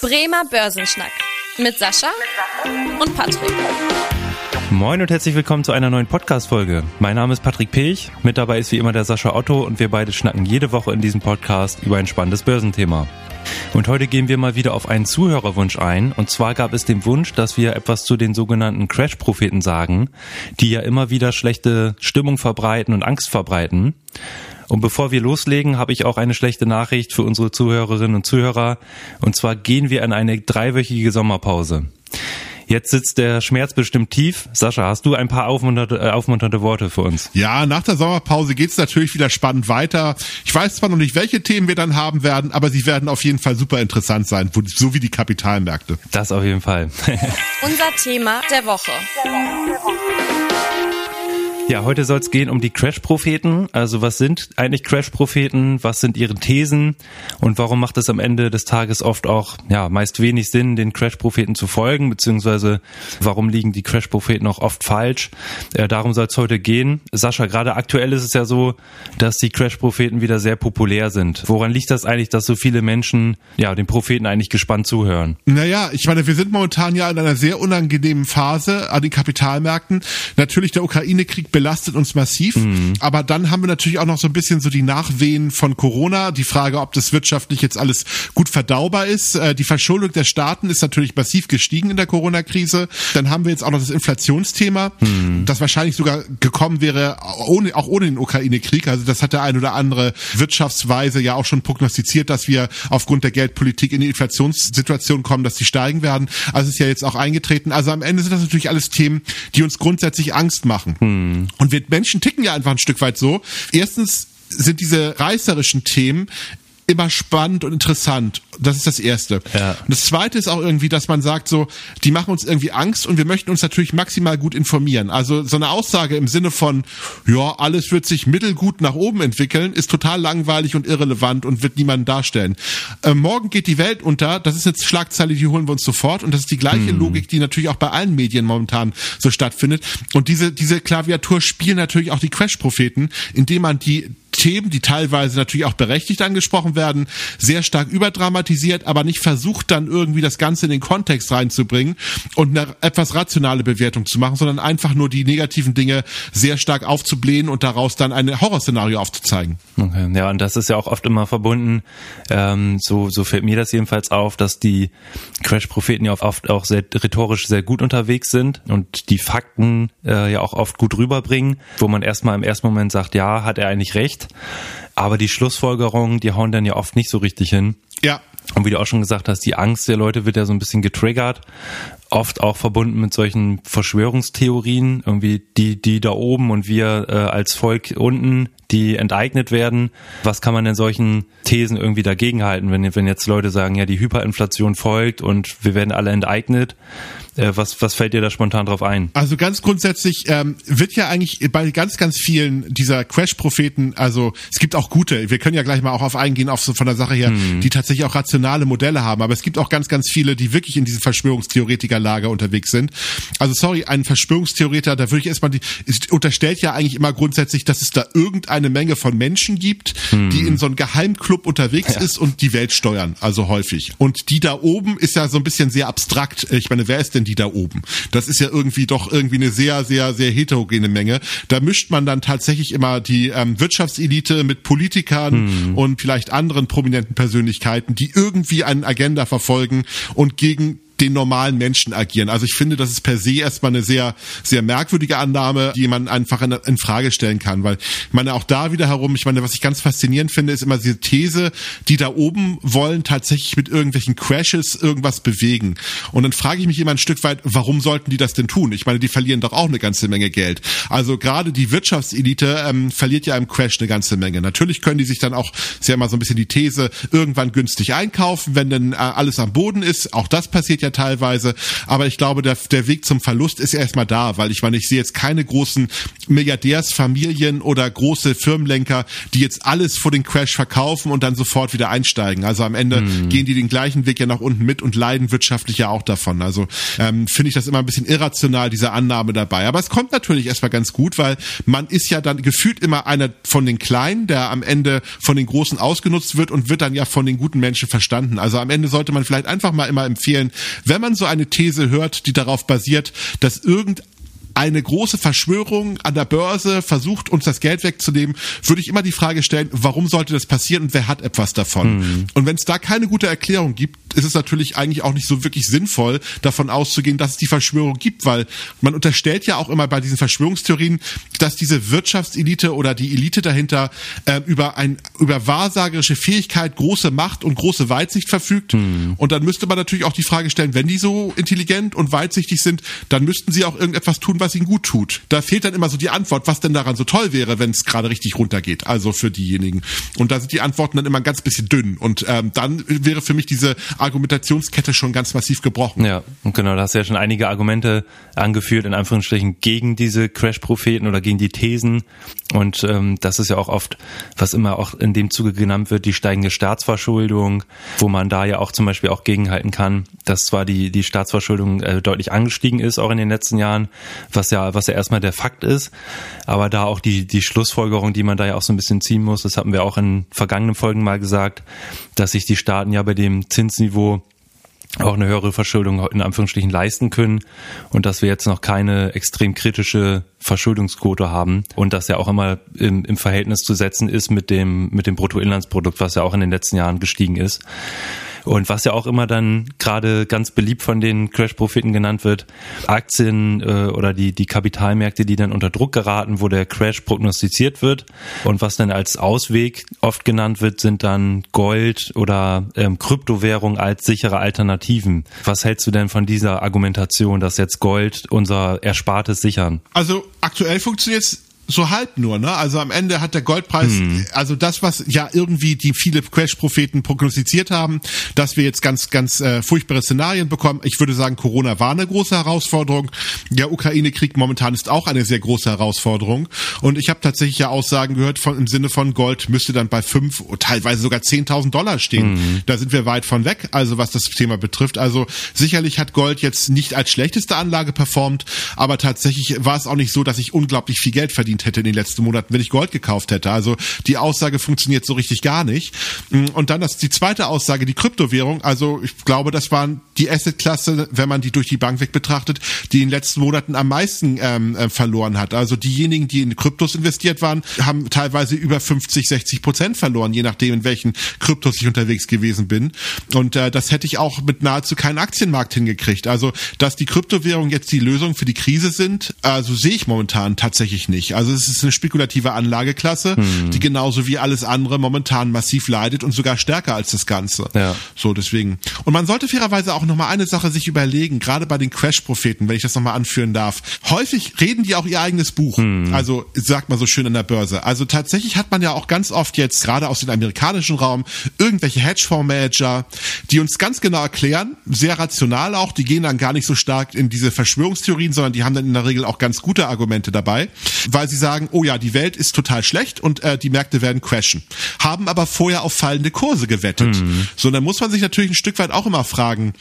Bremer Börsenschnack mit Sascha und Patrick. Moin und herzlich willkommen zu einer neuen Podcast-Folge. Mein Name ist Patrick Pech, mit dabei ist wie immer der Sascha Otto und wir beide schnacken jede Woche in diesem Podcast über ein spannendes Börsenthema. Und heute gehen wir mal wieder auf einen Zuhörerwunsch ein. Und zwar gab es den Wunsch, dass wir etwas zu den sogenannten Crash-Propheten sagen, die ja immer wieder schlechte Stimmung verbreiten und Angst verbreiten. Und bevor wir loslegen, habe ich auch eine schlechte Nachricht für unsere Zuhörerinnen und Zuhörer. Und zwar gehen wir in eine dreiwöchige Sommerpause. Jetzt sitzt der Schmerz bestimmt tief. Sascha, hast du ein paar aufmunternde, äh, aufmunternde Worte für uns? Ja, nach der Sommerpause geht's natürlich wieder spannend weiter. Ich weiß zwar noch nicht, welche Themen wir dann haben werden, aber sie werden auf jeden Fall super interessant sein, so wie die Kapitalmärkte. Das auf jeden Fall. Unser Thema der Woche. Der Woche. Der Woche. Ja, heute soll es gehen um die Crash-Propheten. Also was sind eigentlich Crash-Propheten? Was sind ihre Thesen? Und warum macht es am Ende des Tages oft auch, ja, meist wenig Sinn, den Crash-Propheten zu folgen? Beziehungsweise warum liegen die Crash-Propheten auch oft falsch? Äh, darum soll es heute gehen. Sascha, gerade aktuell ist es ja so, dass die Crash-Propheten wieder sehr populär sind. Woran liegt das eigentlich, dass so viele Menschen, ja, den Propheten eigentlich gespannt zuhören? Naja, ich meine, wir sind momentan ja in einer sehr unangenehmen Phase an den Kapitalmärkten. Natürlich der Ukraine-Krieg belastet uns massiv. Mhm. Aber dann haben wir natürlich auch noch so ein bisschen so die Nachwehen von Corona. Die Frage, ob das wirtschaftlich jetzt alles gut verdaubar ist. Äh, die Verschuldung der Staaten ist natürlich massiv gestiegen in der Corona-Krise. Dann haben wir jetzt auch noch das Inflationsthema, mhm. das wahrscheinlich sogar gekommen wäre, ohne, auch ohne den Ukraine-Krieg. Also das hat der ein oder andere Wirtschaftsweise ja auch schon prognostiziert, dass wir aufgrund der Geldpolitik in die Inflationssituation kommen, dass die steigen werden. Also ist ja jetzt auch eingetreten. Also am Ende sind das natürlich alles Themen, die uns grundsätzlich Angst machen. Und wir Menschen ticken ja einfach ein Stück weit so. Erstens sind diese reißerischen Themen immer spannend und interessant. Das ist das Erste. Ja. Und das Zweite ist auch irgendwie, dass man sagt, so, die machen uns irgendwie Angst und wir möchten uns natürlich maximal gut informieren. Also so eine Aussage im Sinne von, ja, alles wird sich mittelgut nach oben entwickeln, ist total langweilig und irrelevant und wird niemanden darstellen. Äh, morgen geht die Welt unter, das ist jetzt Schlagzeile, die holen wir uns sofort und das ist die gleiche hm. Logik, die natürlich auch bei allen Medien momentan so stattfindet. Und diese, diese Klaviatur spielen natürlich auch die Crash-Propheten, indem man die Themen, die teilweise natürlich auch berechtigt angesprochen werden, sehr stark überdramatisiert, aber nicht versucht dann irgendwie das Ganze in den Kontext reinzubringen und eine etwas rationale Bewertung zu machen, sondern einfach nur die negativen Dinge sehr stark aufzublähen und daraus dann ein Horrorszenario aufzuzeigen. Okay. Ja, und das ist ja auch oft immer verbunden, ähm, so, so fällt mir das jedenfalls auf, dass die Crash-Propheten ja oft auch sehr rhetorisch sehr gut unterwegs sind und die Fakten äh, ja auch oft gut rüberbringen, wo man erstmal im ersten Moment sagt, ja, hat er eigentlich recht, aber die Schlussfolgerungen, die hauen dann ja oft nicht so richtig hin. Ja. Und wie du auch schon gesagt hast, die Angst der Leute wird ja so ein bisschen getriggert. Oft auch verbunden mit solchen Verschwörungstheorien, irgendwie die, die da oben und wir äh, als Volk unten, die enteignet werden. Was kann man denn solchen Thesen irgendwie dagegenhalten, wenn, wenn jetzt Leute sagen, ja, die Hyperinflation folgt und wir werden alle enteignet? Äh, was, was fällt dir da spontan drauf ein? Also ganz grundsätzlich ähm, wird ja eigentlich bei ganz, ganz vielen dieser Crash-Propheten, also es gibt auch gute, wir können ja gleich mal auch auf eingehen, auf so von der Sache her, mhm. die tatsächlich auch rationale Modelle haben, aber es gibt auch ganz, ganz viele, die wirklich in diesem Verschwörungstheoretiker-Lager unterwegs sind. Also sorry, ein Verschwörungstheoretiker, da würde ich erstmal, die, unterstellt ja eigentlich immer grundsätzlich, dass es da irgendeine Menge von Menschen gibt, mhm. die in so einem Geheimclub unterwegs ja. ist und die Welt steuern, also häufig. Und die da oben ist ja so ein bisschen sehr abstrakt. Ich meine, wer ist denn die da oben. Das ist ja irgendwie doch irgendwie eine sehr, sehr, sehr heterogene Menge. Da mischt man dann tatsächlich immer die ähm, Wirtschaftselite mit Politikern mhm. und vielleicht anderen prominenten Persönlichkeiten, die irgendwie eine Agenda verfolgen und gegen den normalen Menschen agieren. Also ich finde, das ist per se erstmal eine sehr, sehr merkwürdige Annahme, die man einfach in, in, Frage stellen kann, weil ich meine auch da wieder herum, ich meine, was ich ganz faszinierend finde, ist immer diese These, die da oben wollen tatsächlich mit irgendwelchen Crashes irgendwas bewegen. Und dann frage ich mich immer ein Stück weit, warum sollten die das denn tun? Ich meine, die verlieren doch auch eine ganze Menge Geld. Also gerade die Wirtschaftselite ähm, verliert ja im Crash eine ganze Menge. Natürlich können die sich dann auch, ist ja immer so ein bisschen die These, irgendwann günstig einkaufen, wenn dann äh, alles am Boden ist. Auch das passiert ja ja teilweise. Aber ich glaube, der, der Weg zum Verlust ist erstmal da, weil ich meine, ich sehe jetzt keine großen Milliardärsfamilien oder große Firmenlenker, die jetzt alles vor den Crash verkaufen und dann sofort wieder einsteigen. Also am Ende mhm. gehen die den gleichen Weg ja nach unten mit und leiden wirtschaftlich ja auch davon. Also ähm, finde ich das immer ein bisschen irrational, diese Annahme dabei. Aber es kommt natürlich erstmal ganz gut, weil man ist ja dann gefühlt immer einer von den Kleinen, der am Ende von den Großen ausgenutzt wird und wird dann ja von den guten Menschen verstanden. Also am Ende sollte man vielleicht einfach mal immer empfehlen, wenn man so eine These hört, die darauf basiert, dass irgendein eine große Verschwörung an der Börse versucht, uns das Geld wegzunehmen, würde ich immer die Frage stellen, warum sollte das passieren und wer hat etwas davon? Mhm. Und wenn es da keine gute Erklärung gibt, ist es natürlich eigentlich auch nicht so wirklich sinnvoll, davon auszugehen, dass es die Verschwörung gibt, weil man unterstellt ja auch immer bei diesen Verschwörungstheorien, dass diese Wirtschaftselite oder die Elite dahinter äh, über ein über wahrsagerische Fähigkeit, große Macht und große Weitsicht verfügt. Mhm. Und dann müsste man natürlich auch die Frage stellen, wenn die so intelligent und weitsichtig sind, dann müssten sie auch irgendetwas tun, was was ihnen gut tut. Da fehlt dann immer so die Antwort, was denn daran so toll wäre, wenn es gerade richtig runtergeht. Also für diejenigen. Und da sind die Antworten dann immer ein ganz bisschen dünn. Und ähm, dann wäre für mich diese Argumentationskette schon ganz massiv gebrochen. Ja, und genau, da hast du ja schon einige Argumente angeführt, in Anführungsstrichen, gegen diese Crash-Propheten oder gegen die Thesen. Und ähm, das ist ja auch oft, was immer auch in dem Zuge genannt wird, die steigende Staatsverschuldung, wo man da ja auch zum Beispiel auch gegenhalten kann, dass zwar die, die Staatsverschuldung äh, deutlich angestiegen ist, auch in den letzten Jahren, was ja, was ja erstmal der Fakt ist. Aber da auch die, die Schlussfolgerung, die man da ja auch so ein bisschen ziehen muss, das hatten wir auch in vergangenen Folgen mal gesagt, dass sich die Staaten ja bei dem Zinsniveau auch eine höhere Verschuldung in Anführungsstrichen leisten können und dass wir jetzt noch keine extrem kritische Verschuldungsquote haben und das ja auch immer im, im Verhältnis zu setzen ist mit dem mit dem Bruttoinlandsprodukt, was ja auch in den letzten Jahren gestiegen ist. Und was ja auch immer dann gerade ganz beliebt von den Crash-Propheten genannt wird, Aktien äh, oder die, die Kapitalmärkte, die dann unter Druck geraten, wo der Crash prognostiziert wird. Und was dann als Ausweg oft genannt wird, sind dann Gold oder ähm, Kryptowährung als sichere Alternativen. Was hältst du denn von dieser Argumentation, dass jetzt Gold unser Erspartes sichern? Also aktuell funktioniert es so halb nur, ne? Also am Ende hat der Goldpreis, hm. also das, was ja irgendwie die viele Crash-Propheten prognostiziert haben, dass wir jetzt ganz, ganz äh, furchtbare Szenarien bekommen. Ich würde sagen, Corona war eine große Herausforderung. Der Ukraine-Krieg momentan ist auch eine sehr große Herausforderung. Und ich habe tatsächlich ja Aussagen gehört von im Sinne von Gold müsste dann bei fünf, teilweise sogar 10.000 Dollar stehen. Hm. Da sind wir weit von weg, also was das Thema betrifft. Also sicherlich hat Gold jetzt nicht als schlechteste Anlage performt, aber tatsächlich war es auch nicht so, dass ich unglaublich viel Geld verdient verdient hätte in den letzten Monaten, wenn ich Gold gekauft hätte. Also die Aussage funktioniert so richtig gar nicht. Und dann das die zweite Aussage, die Kryptowährung. Also ich glaube, das waren die Assetklasse, wenn man die durch die Bank weg betrachtet, die in den letzten Monaten am meisten ähm, äh, verloren hat. Also diejenigen, die in Kryptos investiert waren, haben teilweise über 50, 60 Prozent verloren, je nachdem, in welchen Kryptos ich unterwegs gewesen bin. Und äh, das hätte ich auch mit nahezu keinem Aktienmarkt hingekriegt. Also, dass die Kryptowährungen jetzt die Lösung für die Krise sind, also sehe ich momentan tatsächlich nicht. Also es ist eine spekulative Anlageklasse, hm. die genauso wie alles andere momentan massiv leidet und sogar stärker als das Ganze. Ja. So, deswegen. Und man sollte fairerweise auch nochmal eine Sache sich überlegen, gerade bei den Crash-Propheten, wenn ich das nochmal anführen darf. Häufig reden die auch ihr eigenes Buch. Hm. Also, sagt man so schön an der Börse. Also tatsächlich hat man ja auch ganz oft jetzt, gerade aus dem amerikanischen Raum, irgendwelche Hedgefondsmanager, die uns ganz genau erklären, sehr rational auch, die gehen dann gar nicht so stark in diese Verschwörungstheorien, sondern die haben dann in der Regel auch ganz gute Argumente dabei, weil sie sagen, oh ja, die Welt ist total schlecht und äh, die Märkte werden crashen. Haben aber vorher auf fallende Kurse gewettet. Mhm. So, dann muss man sich natürlich ein Stück weit auch immer fragen,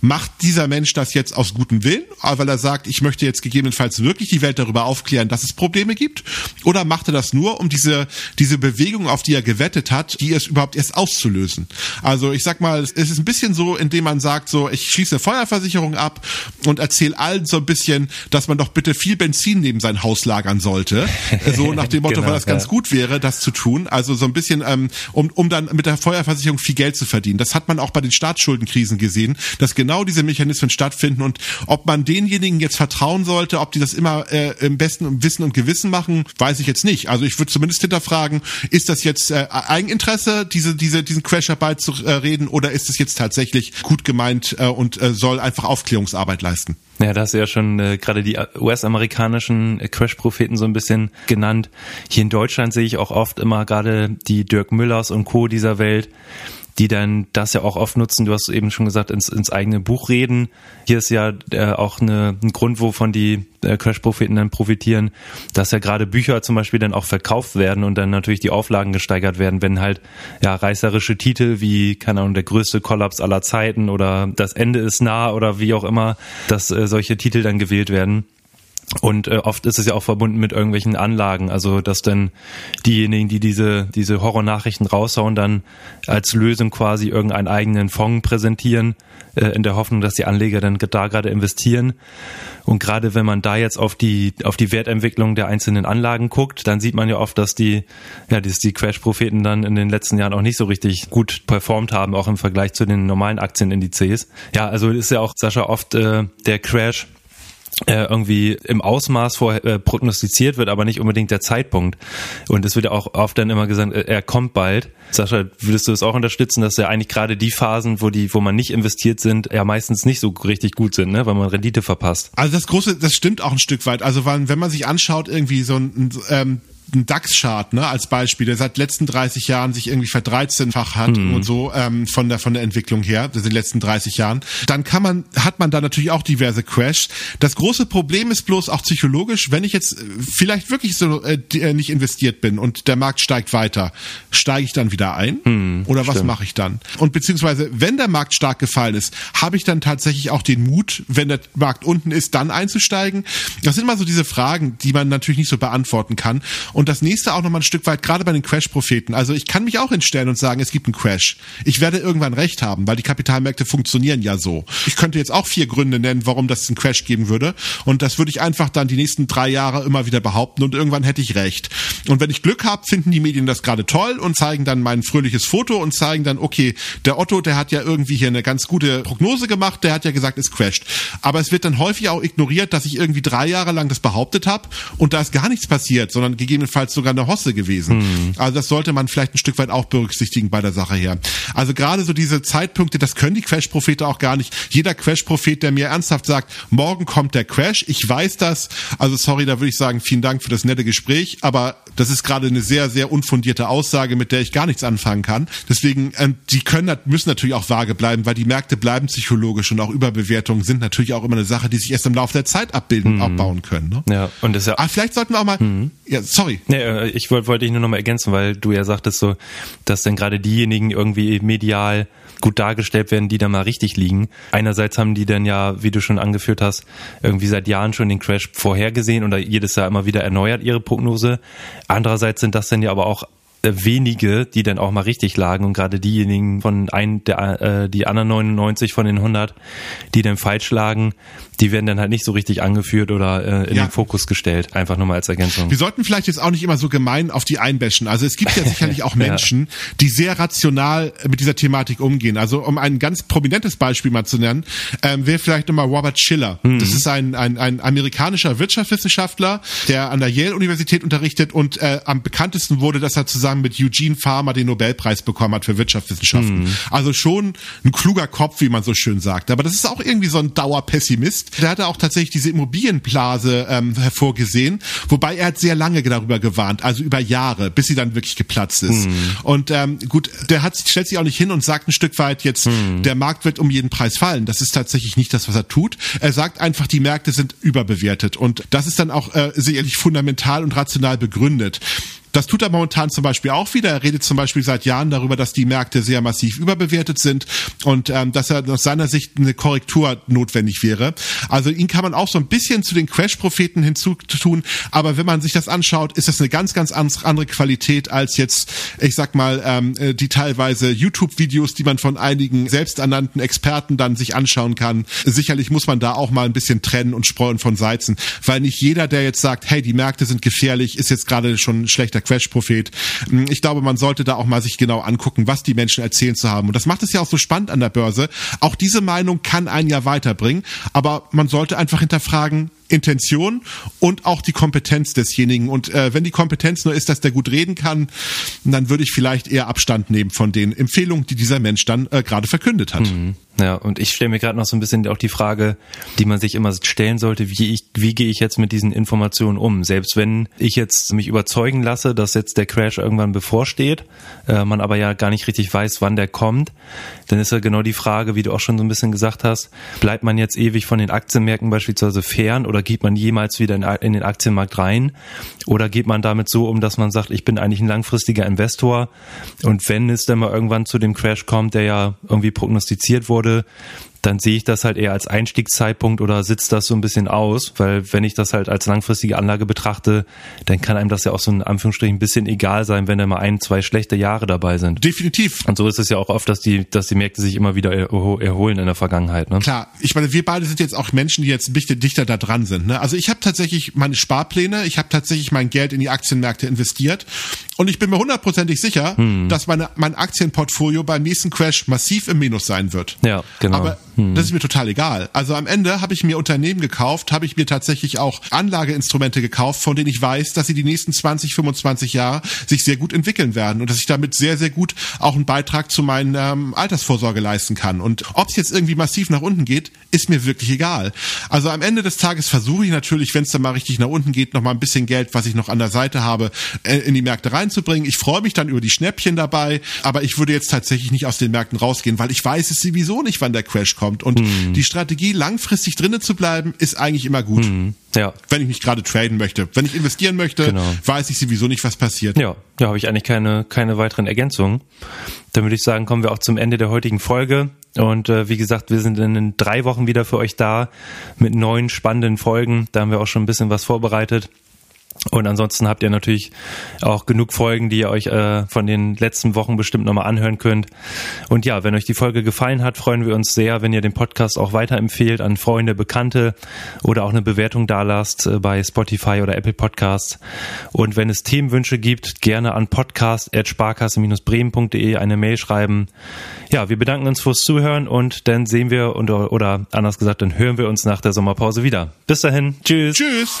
macht dieser Mensch das jetzt aus gutem Willen, weil er sagt, ich möchte jetzt gegebenenfalls wirklich die Welt darüber aufklären, dass es Probleme gibt? Oder macht er das nur, um diese, diese Bewegung, auf die er gewettet hat, die es überhaupt erst auszulösen? Also ich sag mal, es ist ein bisschen so, indem man sagt, so, ich schließe Feuerversicherung ab und erzähle allen so ein bisschen, dass man doch bitte viel Benzin neben sein Haus lagern sollte. So nach dem Motto, genau, weil das ganz gut wäre, das zu tun. Also so ein bisschen, ähm, um, um dann mit der Feuerversicherung viel Geld zu verdienen. Das hat man auch bei den Staatsschuldenkrisen gesehen, dass genau diese Mechanismen stattfinden und ob man denjenigen jetzt vertrauen sollte, ob die das immer äh, im besten Wissen und Gewissen machen, weiß ich jetzt nicht. Also ich würde zumindest hinterfragen, ist das jetzt äh, Eigeninteresse, diese, diese, diesen Crash herbeizureden oder ist es jetzt tatsächlich gut gemeint äh, und äh, soll einfach Aufklärungsarbeit leisten? Ja, da hast du ja schon äh, gerade die US-amerikanischen Crash-Propheten so ein bisschen genannt. Hier in Deutschland sehe ich auch oft immer gerade die Dirk Müllers und Co. dieser Welt, die dann das ja auch oft nutzen. Du hast eben schon gesagt, ins, ins eigene Buch reden. Hier ist ja äh, auch eine, ein Grund, wovon die äh, Crash-Propheten dann profitieren, dass ja gerade Bücher zum Beispiel dann auch verkauft werden und dann natürlich die Auflagen gesteigert werden, wenn halt ja reißerische Titel wie, keine Ahnung, der größte Kollaps aller Zeiten oder das Ende ist nah oder wie auch immer, dass äh, solche Titel dann gewählt werden. Und äh, oft ist es ja auch verbunden mit irgendwelchen Anlagen, also dass dann diejenigen, die diese diese Horrornachrichten raushauen, dann als Lösung quasi irgendeinen eigenen Fonds präsentieren, äh, in der Hoffnung, dass die Anleger dann da gerade investieren. Und gerade wenn man da jetzt auf die auf die Wertentwicklung der einzelnen Anlagen guckt, dann sieht man ja oft, dass die ja dass die Crash-Propheten dann in den letzten Jahren auch nicht so richtig gut performt haben, auch im Vergleich zu den normalen Aktienindizes. Ja, also ist ja auch Sascha oft äh, der Crash irgendwie im Ausmaß vor äh, prognostiziert wird, aber nicht unbedingt der Zeitpunkt. Und es wird ja auch oft dann immer gesagt, äh, er kommt bald. Sascha, würdest du es auch unterstützen, dass ja eigentlich gerade die Phasen, wo die, wo man nicht investiert sind, ja meistens nicht so richtig gut sind, ne, weil man Rendite verpasst. Also das große, das stimmt auch ein Stück weit. Also wenn, wenn man sich anschaut, irgendwie so ein ähm, ein DAX-Chart, ne, als Beispiel, der seit letzten 30 Jahren sich irgendwie verdreizehnfach hat mhm. und so ähm, von der von der Entwicklung her, in den letzten 30 Jahren, dann kann man hat man da natürlich auch diverse Crashs. Das große Problem ist bloß auch psychologisch, wenn ich jetzt äh, vielleicht wirklich so äh, äh, nicht investiert bin und der Markt steigt weiter, steige ich dann wieder ein mhm, oder was mache ich dann? Und beziehungsweise wenn der Markt stark gefallen ist, habe ich dann tatsächlich auch den Mut, wenn der Markt unten ist, dann einzusteigen? Das sind mal so diese Fragen, die man natürlich nicht so beantworten kann. Und und das nächste auch nochmal ein Stück weit, gerade bei den Crash-Propheten. Also ich kann mich auch hinstellen und sagen, es gibt einen Crash. Ich werde irgendwann recht haben, weil die Kapitalmärkte funktionieren ja so. Ich könnte jetzt auch vier Gründe nennen, warum das einen Crash geben würde. Und das würde ich einfach dann die nächsten drei Jahre immer wieder behaupten und irgendwann hätte ich recht. Und wenn ich Glück habe, finden die Medien das gerade toll und zeigen dann mein fröhliches Foto und zeigen dann, okay, der Otto, der hat ja irgendwie hier eine ganz gute Prognose gemacht, der hat ja gesagt, es crasht. Aber es wird dann häufig auch ignoriert, dass ich irgendwie drei Jahre lang das behauptet habe und da ist gar nichts passiert, sondern gegebenenfalls gegebenenfalls sogar eine Hosse gewesen. Mhm. Also das sollte man vielleicht ein Stück weit auch berücksichtigen bei der Sache her. Also gerade so diese Zeitpunkte, das können die Crash-Prophete auch gar nicht. Jeder Crash-Prophet, der mir ernsthaft sagt, morgen kommt der Crash, ich weiß das. Also sorry, da würde ich sagen, vielen Dank für das nette Gespräch, aber das ist gerade eine sehr, sehr unfundierte Aussage, mit der ich gar nichts anfangen kann. Deswegen, äh, die können, müssen natürlich auch vage bleiben, weil die Märkte bleiben psychologisch und auch Überbewertungen sind natürlich auch immer eine Sache, die sich erst im Laufe der Zeit abbilden, mhm. abbauen können. Ne? Ja, und das ja. Aber vielleicht sollten wir auch mal, mhm. ja, sorry, Nee, äh, ich wollte wollte ich nur noch mal ergänzen, weil du ja sagtest so, dass dann gerade diejenigen irgendwie medial gut dargestellt werden, die da mal richtig liegen. Einerseits haben die dann ja, wie du schon angeführt hast, irgendwie seit Jahren schon den Crash vorhergesehen oder jedes Jahr immer wieder erneuert ihre Prognose. Andererseits sind das dann ja aber auch wenige, die dann auch mal richtig lagen und gerade diejenigen von ein, der, äh, die anderen 99 von den 100, die dann falsch lagen, die werden dann halt nicht so richtig angeführt oder äh, in ja. den Fokus gestellt. Einfach nur mal als Ergänzung. Wir sollten vielleicht jetzt auch nicht immer so gemein auf die einbäschen. Also es gibt ja sicherlich auch Menschen, ja. die sehr rational mit dieser Thematik umgehen. Also um ein ganz prominentes Beispiel mal zu nennen, ähm, wäre vielleicht nochmal Robert Schiller. Mhm. Das ist ein, ein, ein amerikanischer Wirtschaftswissenschaftler, der an der Yale-Universität unterrichtet und äh, am bekanntesten wurde, dass er zusammen mit Eugene Farmer den Nobelpreis bekommen hat für Wirtschaftswissenschaften. Mhm. Also schon ein kluger Kopf, wie man so schön sagt. Aber das ist auch irgendwie so ein Dauerpessimist der hatte auch tatsächlich diese Immobilienblase ähm, hervorgesehen, wobei er hat sehr lange darüber gewarnt, also über Jahre, bis sie dann wirklich geplatzt ist. Hm. Und ähm, gut, der hat stellt sich auch nicht hin und sagt ein Stück weit jetzt, hm. der Markt wird um jeden Preis fallen. Das ist tatsächlich nicht das, was er tut. Er sagt einfach, die Märkte sind überbewertet und das ist dann auch äh, sicherlich fundamental und rational begründet. Das tut er momentan zum Beispiel auch wieder. Er redet zum Beispiel seit Jahren darüber, dass die Märkte sehr massiv überbewertet sind und ähm, dass er aus seiner Sicht eine Korrektur notwendig wäre. Also ihn kann man auch so ein bisschen zu den Crash-Propheten hinzutun, aber wenn man sich das anschaut, ist das eine ganz, ganz andere Qualität als jetzt, ich sag mal, ähm, äh, die teilweise YouTube-Videos, die man von einigen selbsternannten Experten dann sich anschauen kann. Sicherlich muss man da auch mal ein bisschen trennen und streuen von Seizen, weil nicht jeder, der jetzt sagt, hey, die Märkte sind gefährlich, ist jetzt gerade schon schlechter Crash-Prophet. Hm, ich glaube, man sollte da auch mal sich genau angucken, was die Menschen erzählen zu haben. Und das macht es ja auch so spannend an der Börse. Auch diese Meinung kann einen ja weiterbringen, aber man sollte einfach hinterfragen, Intention und auch die Kompetenz desjenigen. Und äh, wenn die Kompetenz nur ist, dass der gut reden kann, dann würde ich vielleicht eher Abstand nehmen von den Empfehlungen, die dieser Mensch dann äh, gerade verkündet hat. Mhm. Ja, und ich stelle mir gerade noch so ein bisschen auch die Frage, die man sich immer stellen sollte, wie ich, wie gehe ich jetzt mit diesen Informationen um? Selbst wenn ich jetzt mich überzeugen lasse, dass jetzt der Crash irgendwann bevorsteht, äh, man aber ja gar nicht richtig weiß, wann der kommt, dann ist ja genau die Frage, wie du auch schon so ein bisschen gesagt hast, bleibt man jetzt ewig von den Aktienmärkten beispielsweise fern oder geht man jemals wieder in, in den Aktienmarkt rein? Oder geht man damit so um, dass man sagt, ich bin eigentlich ein langfristiger Investor und wenn es dann mal irgendwann zu dem Crash kommt, der ja irgendwie prognostiziert wurde, dann sehe ich das halt eher als Einstiegszeitpunkt oder sitzt das so ein bisschen aus, weil wenn ich das halt als langfristige Anlage betrachte, dann kann einem das ja auch so in Anführungsstrichen ein bisschen egal sein, wenn da mal ein, zwei schlechte Jahre dabei sind. Definitiv. Und so ist es ja auch oft, dass die, dass die Märkte sich immer wieder erholen in der Vergangenheit. Ne? Klar, ich meine, wir beide sind jetzt auch Menschen, die jetzt ein bisschen dichter da dran sind. Ne? Also ich habe tatsächlich meine Sparpläne, ich habe tatsächlich mein Geld in die Aktienmärkte investiert und ich bin mir hundertprozentig sicher, hm. dass meine, mein Aktienportfolio beim nächsten Crash massiv im Minus sein wird. Ja, genau. Aber hm. Das ist mir total egal. Also am Ende habe ich mir Unternehmen gekauft, habe ich mir tatsächlich auch Anlageinstrumente gekauft, von denen ich weiß, dass sie die nächsten 20, 25 Jahre sich sehr gut entwickeln werden und dass ich damit sehr, sehr gut auch einen Beitrag zu meiner ähm, Altersvorsorge leisten kann. Und ob es jetzt irgendwie massiv nach unten geht, ist mir wirklich egal. Also am Ende des Tages versuche ich natürlich, wenn es dann mal richtig nach unten geht, noch mal ein bisschen Geld, was ich noch an der Seite habe, äh, in die Märkte reinzubringen. Ich freue mich dann über die Schnäppchen dabei, aber ich würde jetzt tatsächlich nicht aus den Märkten rausgehen, weil ich weiß es sowieso nicht, wann der Crash kommt kommt. Und mhm. die Strategie, langfristig drinnen zu bleiben, ist eigentlich immer gut. Mhm. Ja. Wenn ich nicht gerade traden möchte. Wenn ich investieren möchte, genau. weiß ich sowieso nicht, was passiert. Ja, da habe ich eigentlich keine, keine weiteren Ergänzungen. Dann würde ich sagen, kommen wir auch zum Ende der heutigen Folge. Und äh, wie gesagt, wir sind in drei Wochen wieder für euch da mit neuen spannenden Folgen. Da haben wir auch schon ein bisschen was vorbereitet. Und ansonsten habt ihr natürlich auch genug Folgen, die ihr euch äh, von den letzten Wochen bestimmt nochmal anhören könnt. Und ja, wenn euch die Folge gefallen hat, freuen wir uns sehr, wenn ihr den Podcast auch weiterempfehlt an Freunde, Bekannte oder auch eine Bewertung dalasst äh, bei Spotify oder Apple Podcasts. Und wenn es Themenwünsche gibt, gerne an podcast.sparkasse-bremen.de eine Mail schreiben. Ja, wir bedanken uns fürs Zuhören und dann sehen wir und, oder anders gesagt, dann hören wir uns nach der Sommerpause wieder. Bis dahin. Tschüss. Tschüss.